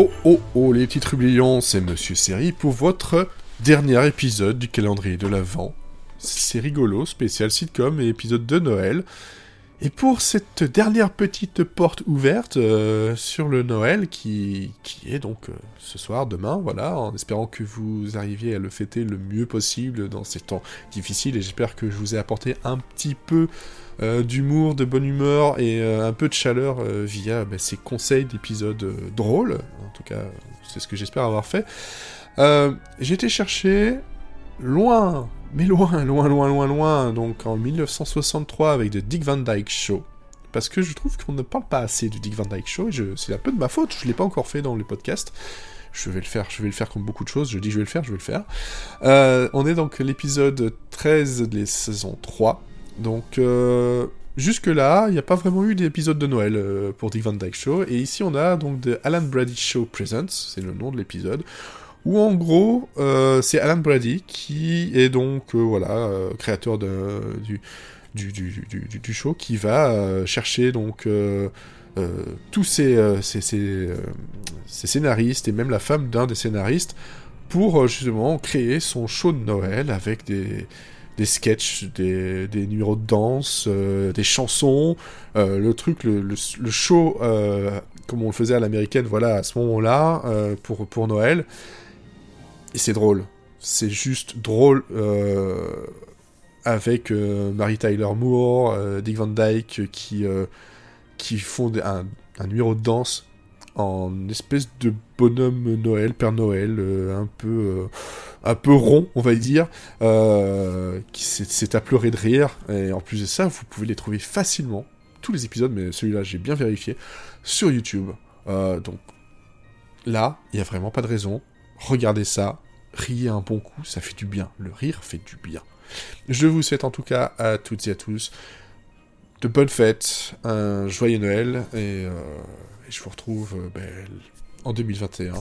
Oh oh oh les petits trublions, c'est Monsieur Série pour votre dernier épisode du calendrier de l'Avent. C'est rigolo, spécial sitcom et épisode de Noël. Et pour cette dernière petite porte ouverte euh, sur le Noël qui, qui est donc euh, ce soir, demain, voilà, en espérant que vous arriviez à le fêter le mieux possible dans ces temps difficiles et j'espère que je vous ai apporté un petit peu euh, d'humour, de bonne humeur et un peu de chaleur via bah, ces conseils d'épisodes drôles. En tout cas, c'est ce que j'espère avoir fait. J'ai été chercher loin mais loin, loin, loin, loin, loin, donc en 1963 avec The Dick Van Dyke Show. Parce que je trouve qu'on ne parle pas assez du Dick Van Dyke Show, c'est un peu de ma faute, je ne l'ai pas encore fait dans le podcast. Je vais le faire, je vais le faire comme beaucoup de choses, je dis je vais le faire, je vais le faire. Euh, on est donc l'épisode 13 de la saison 3. Donc euh, jusque-là, il n'y a pas vraiment eu d'épisode de Noël euh, pour Dick Van Dyke Show. Et ici on a donc The Alan Brady Show Presents, c'est le nom de l'épisode, où en gros, euh, c'est Alan Brady qui est donc, euh, voilà, euh, créateur du, show, qui va chercher donc tous ces, scénaristes et même la femme d'un des scénaristes pour justement créer son show de Noël avec des, des sketchs, des, numéros de danse, des chansons, le truc, le, show comme on le faisait à l'américaine, voilà, à ce moment-là, pour Noël. Et c'est drôle. C'est juste drôle euh, avec euh, Mary Tyler Moore, euh, Dick Van Dyke qui, qui font un, numéro de danse en espèce de bonhomme Noël, Père Noël, un peu un peu rond, on va dire, qui s'est à pleurer de rire. Et en plus de ça, vous pouvez les trouver facilement, tous les épisodes, mais celui-là j'ai bien vérifié, sur YouTube. donc là, il n'y a vraiment pas de raison regardez ça, riez un bon coup, ça fait du bien. Le rire fait du bien. Je vous souhaite en tout cas à toutes et à tous de bonnes fêtes, un joyeux Noël, et, euh, je vous retrouve euh, ben, en 2021,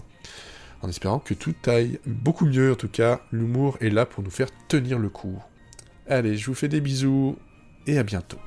en espérant que tout aille beaucoup mieux. En tout cas, l'humour est là pour nous faire tenir le coup. Allez, je vous fais des bisous, et à bientôt.